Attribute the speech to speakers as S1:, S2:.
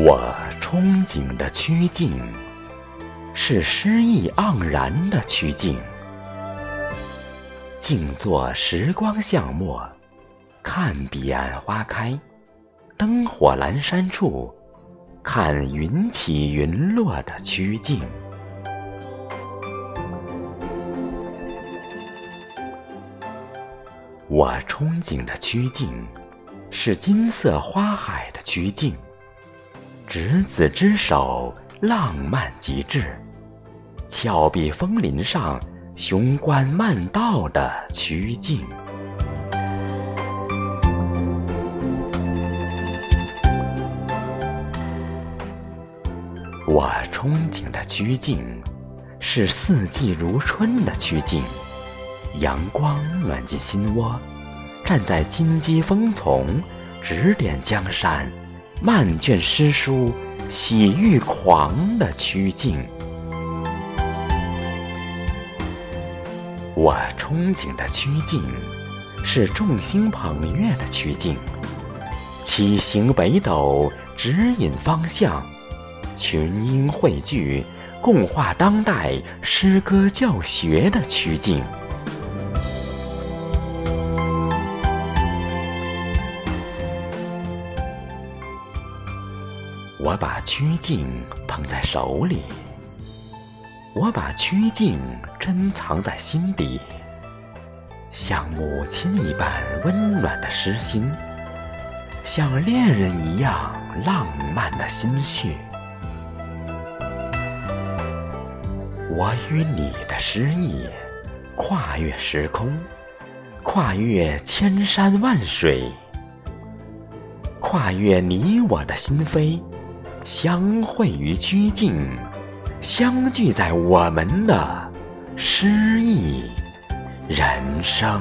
S1: 我憧憬的曲径，是诗意盎然的曲径。静坐时光巷陌，看彼岸花开，灯火阑珊处，看云起云落的曲径。我憧憬的曲径，是金色花海的曲径。执子之手，浪漫极致；峭壁峰林上，雄关漫道的曲径。我憧憬的曲径，是四季如春的曲径。阳光暖进心窝，站在金鸡峰丛，指点江山。漫卷诗书，喜欲狂的曲径。我憧憬的曲径，是众星捧月的曲径。七星北斗，指引方向；群英汇聚，共话当代诗歌教学的曲径。我把曲径捧在手里，我把曲径珍藏在心底，像母亲一般温暖的诗心，像恋人一样浪漫的心绪。我与你的诗意，跨越时空，跨越千山万水，跨越你我的心扉。相会于曲径，相聚在我们的诗意人生。